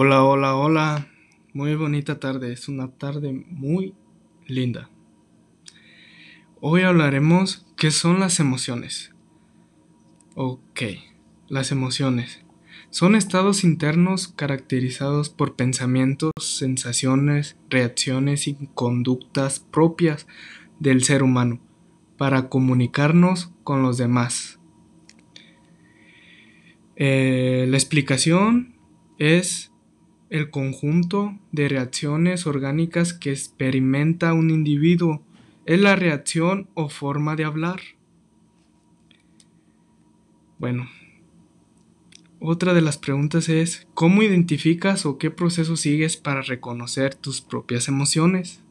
Hola, hola. Muy bonita tarde. Es una tarde muy linda. Hoy hablaremos qué son las emociones. Ok, las emociones. Son estados internos caracterizados por pensamientos, sensaciones, reacciones y conductas propias del ser humano para comunicarnos con los demás. Eh, la explicación es el conjunto de reacciones orgánicas que experimenta un individuo. Es la reacción o forma de hablar. Bueno, otra de las preguntas es, ¿cómo identificas o qué proceso sigues para reconocer tus propias emociones?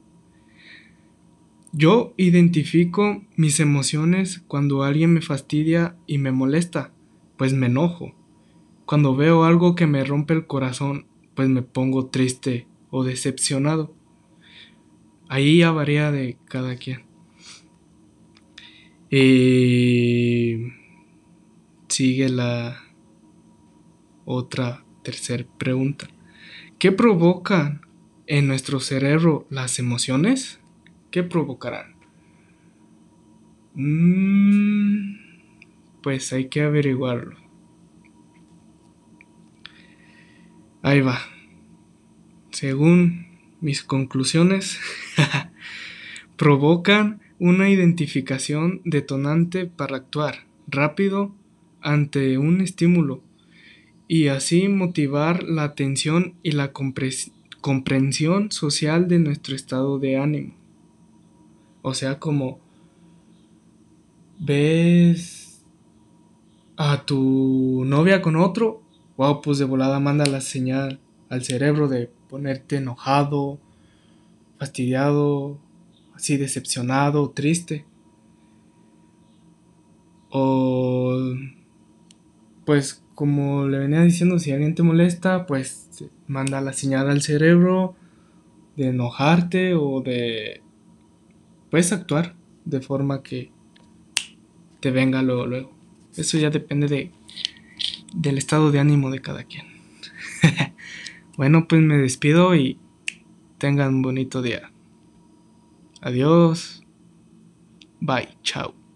Yo identifico mis emociones cuando alguien me fastidia y me molesta, pues me enojo. Cuando veo algo que me rompe el corazón pues me pongo triste o decepcionado. Ahí ya varía de cada quien. Y sigue la otra tercera pregunta. ¿Qué provocan en nuestro cerebro las emociones? ¿Qué provocarán? Mm, pues hay que averiguarlo. Ahí va. Según mis conclusiones, provocan una identificación detonante para actuar rápido ante un estímulo y así motivar la atención y la comprensión social de nuestro estado de ánimo. O sea, como ves a tu novia con otro wow, pues de volada manda la señal al cerebro de ponerte enojado, fastidiado, así decepcionado, triste. O pues como le venía diciendo, si alguien te molesta, pues manda la señal al cerebro de enojarte o de puedes actuar de forma que te venga luego luego. Eso ya depende de del estado de ánimo de cada quien. bueno, pues me despido y tengan un bonito día. Adiós. Bye. Chao.